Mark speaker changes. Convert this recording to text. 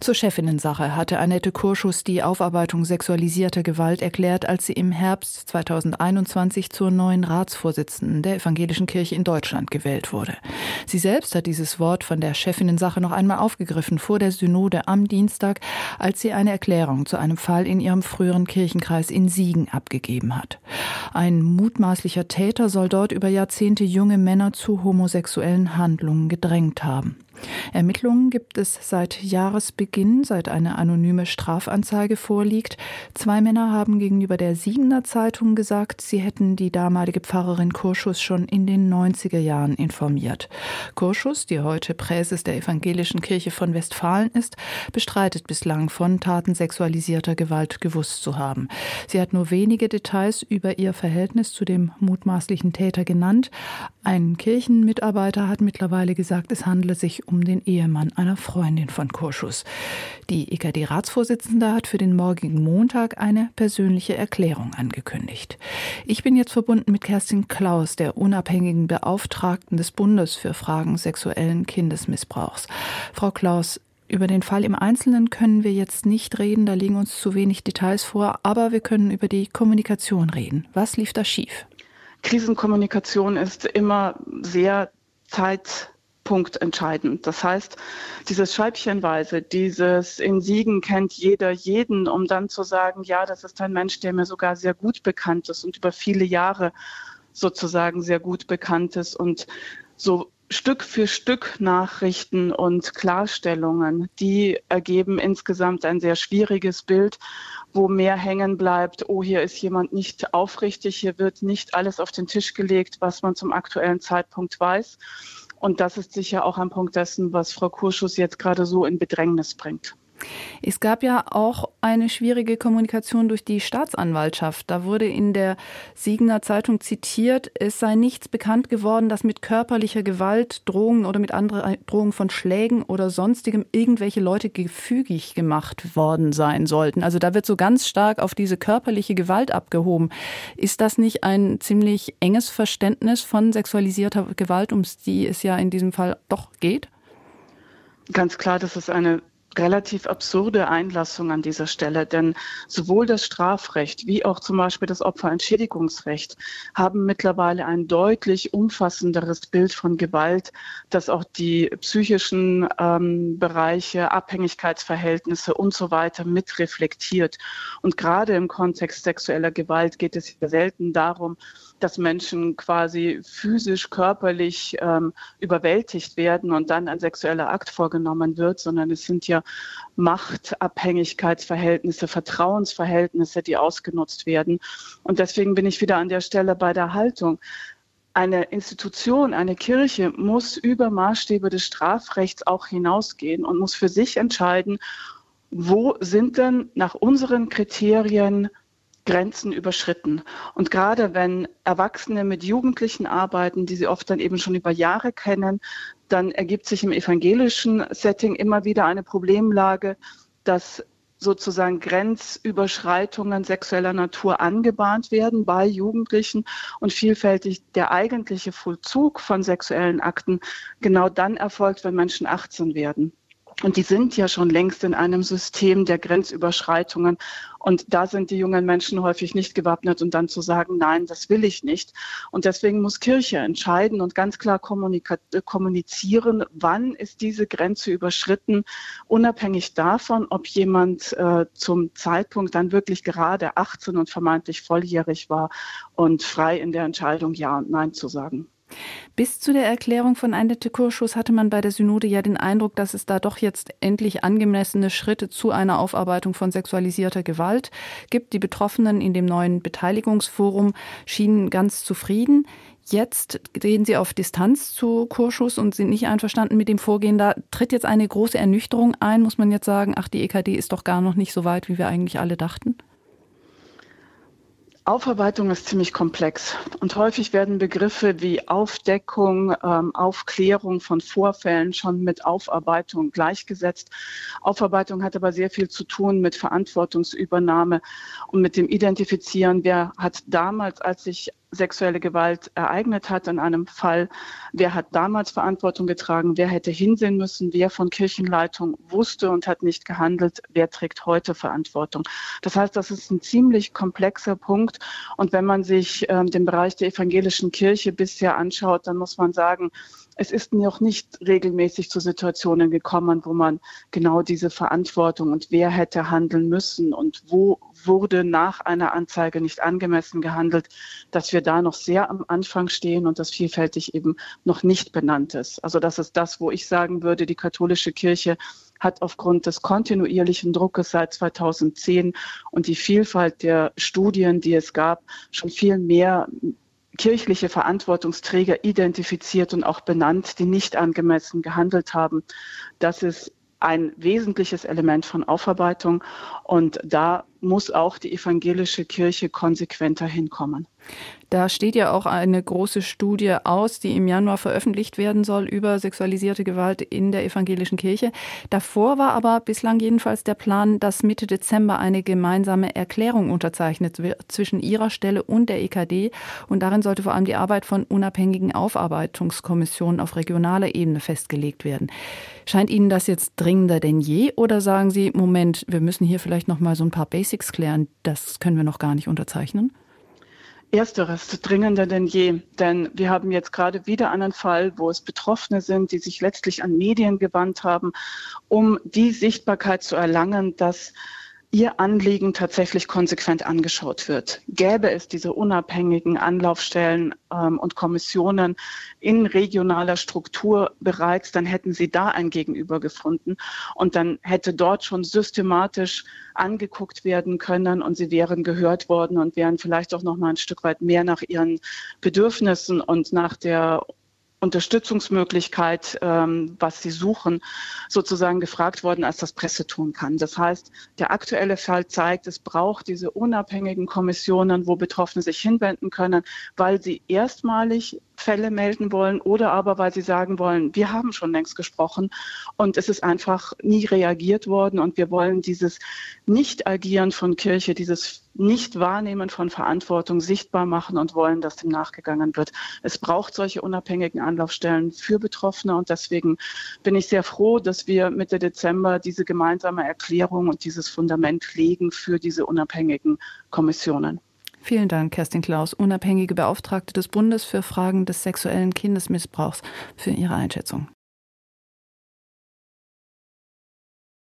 Speaker 1: zur Chefinnensache hatte Annette Kurschus die Aufarbeitung sexualisierter Gewalt erklärt, als sie im Herbst 2021 zur neuen Ratsvorsitzenden der Evangelischen Kirche in Deutschland gewählt wurde. Sie selbst hat dieses Wort von der Chefinnensache noch einmal aufgegriffen vor der Synode am Dienstag, als sie eine Erklärung zu einem Fall in ihrem früheren Kirchenkreis in Siegen abgegeben hat. Ein mutmaßlicher Täter soll dort über Jahrzehnte junge Männer zu homosexuellen Handlungen gedrängt haben. Ermittlungen gibt es seit Jahresbeginn, seit eine anonyme Strafanzeige vorliegt. Zwei Männer haben gegenüber der Siegener Zeitung gesagt, sie hätten die damalige Pfarrerin Kurschus schon in den 90er Jahren informiert. Kurschus, die heute Präses der Evangelischen Kirche von Westfalen ist, bestreitet bislang von Taten sexualisierter Gewalt gewusst zu haben. Sie hat nur wenige Details über ihr Verhältnis zu dem mutmaßlichen Täter genannt. Ein Kirchenmitarbeiter hat mittlerweile gesagt, es handle sich um den Ehemann einer Freundin von Kurschus. Die EKD-Ratsvorsitzende hat für den morgigen Montag eine persönliche Erklärung angekündigt. Ich bin jetzt verbunden mit Kerstin Klaus, der unabhängigen Beauftragten des Bundes für Fragen sexuellen Kindesmissbrauchs. Frau Klaus, über den Fall im Einzelnen können wir jetzt nicht reden, da liegen uns zu wenig Details vor, aber wir können über die Kommunikation reden. Was lief da schief?
Speaker 2: Krisenkommunikation ist immer sehr zeit Punkt entscheidend. Das heißt, dieses Scheibchenweise, dieses in Siegen kennt jeder jeden, um dann zu sagen, ja, das ist ein Mensch, der mir sogar sehr gut bekannt ist und über viele Jahre sozusagen sehr gut bekannt ist und so Stück für Stück Nachrichten und Klarstellungen, die ergeben insgesamt ein sehr schwieriges Bild, wo mehr hängen bleibt, oh, hier ist jemand nicht aufrichtig, hier wird nicht alles auf den Tisch gelegt, was man zum aktuellen Zeitpunkt weiß. Und das ist sicher auch ein Punkt dessen, was Frau Kurschus jetzt gerade so in Bedrängnis bringt.
Speaker 1: Es gab ja auch eine schwierige Kommunikation durch die Staatsanwaltschaft. Da wurde in der Siegener Zeitung zitiert, es sei nichts bekannt geworden, dass mit körperlicher Gewalt, Drohungen oder mit anderen Drohungen von Schlägen oder sonstigem irgendwelche Leute gefügig gemacht worden sein sollten. Also da wird so ganz stark auf diese körperliche Gewalt abgehoben. Ist das nicht ein ziemlich enges Verständnis von sexualisierter Gewalt, um die es ja in diesem Fall doch geht?
Speaker 2: Ganz klar, das ist eine relativ absurde Einlassung an dieser Stelle, denn sowohl das Strafrecht wie auch zum Beispiel das Opferentschädigungsrecht haben mittlerweile ein deutlich umfassenderes Bild von Gewalt, das auch die psychischen ähm, Bereiche, Abhängigkeitsverhältnisse und so weiter mit reflektiert. Und gerade im Kontext sexueller Gewalt geht es selten darum, dass Menschen quasi physisch, körperlich ähm, überwältigt werden und dann ein sexueller Akt vorgenommen wird, sondern es sind ja Machtabhängigkeitsverhältnisse, Vertrauensverhältnisse, die ausgenutzt werden. Und deswegen bin ich wieder an der Stelle bei der Haltung. Eine Institution, eine Kirche muss über Maßstäbe des Strafrechts auch hinausgehen und muss für sich entscheiden, wo sind denn nach unseren Kriterien Grenzen überschritten. Und gerade wenn Erwachsene mit Jugendlichen arbeiten, die sie oft dann eben schon über Jahre kennen, dann ergibt sich im evangelischen Setting immer wieder eine Problemlage, dass sozusagen Grenzüberschreitungen sexueller Natur angebahnt werden bei Jugendlichen und vielfältig der eigentliche Vollzug von sexuellen Akten genau dann erfolgt, wenn Menschen 18 werden. Und die sind ja schon längst in einem System der Grenzüberschreitungen. Und da sind die jungen Menschen häufig nicht gewappnet und dann zu sagen, nein, das will ich nicht. Und deswegen muss Kirche entscheiden und ganz klar kommunizieren, wann ist diese Grenze überschritten, unabhängig davon, ob jemand äh, zum Zeitpunkt dann wirklich gerade 18 und vermeintlich volljährig war und frei in der Entscheidung Ja und Nein zu sagen.
Speaker 1: Bis zu der Erklärung von Annette Kurschus hatte man bei der Synode ja den Eindruck, dass es da doch jetzt endlich angemessene Schritte zu einer Aufarbeitung von sexualisierter Gewalt gibt. Die Betroffenen in dem neuen Beteiligungsforum schienen ganz zufrieden. Jetzt gehen sie auf Distanz zu Kurschus und sind nicht einverstanden mit dem Vorgehen. Da tritt jetzt eine große Ernüchterung ein, muss man jetzt sagen, ach, die EKD ist doch gar noch nicht so weit, wie wir eigentlich alle dachten.
Speaker 2: Aufarbeitung ist ziemlich komplex und häufig werden Begriffe wie Aufdeckung, ähm, Aufklärung von Vorfällen schon mit Aufarbeitung gleichgesetzt. Aufarbeitung hat aber sehr viel zu tun mit Verantwortungsübernahme und mit dem Identifizieren, wer hat damals, als sich sexuelle Gewalt ereignet hat in einem Fall, wer hat damals Verantwortung getragen, wer hätte hinsehen müssen, wer von Kirchenleitung wusste und hat nicht gehandelt, wer trägt heute Verantwortung. Das heißt, das ist ein ziemlich komplexer Punkt. Und wenn man sich ähm, den Bereich der evangelischen Kirche bisher anschaut, dann muss man sagen, es ist noch nicht regelmäßig zu Situationen gekommen, wo man genau diese Verantwortung und wer hätte handeln müssen und wo wurde nach einer Anzeige nicht angemessen gehandelt, dass wir da noch sehr am Anfang stehen und das vielfältig eben noch nicht benannt ist. Also das ist das, wo ich sagen würde, die katholische Kirche hat aufgrund des kontinuierlichen Druckes seit 2010 und die Vielfalt der Studien, die es gab, schon viel mehr kirchliche Verantwortungsträger identifiziert und auch benannt, die nicht angemessen gehandelt haben. Das ist ein wesentliches Element von Aufarbeitung und da muss auch die evangelische Kirche konsequenter hinkommen.
Speaker 1: Da steht ja auch eine große Studie aus, die im Januar veröffentlicht werden soll über sexualisierte Gewalt in der evangelischen Kirche. Davor war aber bislang jedenfalls der Plan, dass Mitte Dezember eine gemeinsame Erklärung unterzeichnet wird zwischen ihrer Stelle und der EKD. Und darin sollte vor allem die Arbeit von unabhängigen Aufarbeitungskommissionen auf regionaler Ebene festgelegt werden. Scheint Ihnen das jetzt dringender denn je oder sagen Sie, Moment, wir müssen hier vielleicht noch mal so ein paar Basics klären, das können wir noch gar nicht unterzeichnen?
Speaker 2: Ersteres dringender denn je, denn wir haben jetzt gerade wieder einen Fall, wo es Betroffene sind, die sich letztlich an Medien gewandt haben, um die Sichtbarkeit zu erlangen, dass ihr Anliegen tatsächlich konsequent angeschaut wird. Gäbe es diese unabhängigen Anlaufstellen ähm, und Kommissionen in regionaler Struktur bereits, dann hätten sie da ein Gegenüber gefunden und dann hätte dort schon systematisch angeguckt werden können und sie wären gehört worden und wären vielleicht auch noch mal ein Stück weit mehr nach ihren Bedürfnissen und nach der Unterstützungsmöglichkeit, ähm, was sie suchen, sozusagen gefragt worden, als das Presse tun kann. Das heißt, der aktuelle Fall zeigt, es braucht diese unabhängigen Kommissionen, wo Betroffene sich hinwenden können, weil sie erstmalig Fälle melden wollen oder aber weil sie sagen wollen, wir haben schon längst gesprochen und es ist einfach nie reagiert worden und wir wollen dieses Nicht-Agieren von Kirche, dieses Nicht-Wahrnehmen von Verantwortung sichtbar machen und wollen, dass dem nachgegangen wird. Es braucht solche unabhängigen Anlaufstellen für Betroffene und deswegen bin ich sehr froh, dass wir Mitte Dezember diese gemeinsame Erklärung und dieses Fundament legen für diese unabhängigen Kommissionen.
Speaker 1: Vielen Dank, Kerstin Klaus, unabhängige Beauftragte des Bundes für Fragen des sexuellen Kindesmissbrauchs, für Ihre Einschätzung.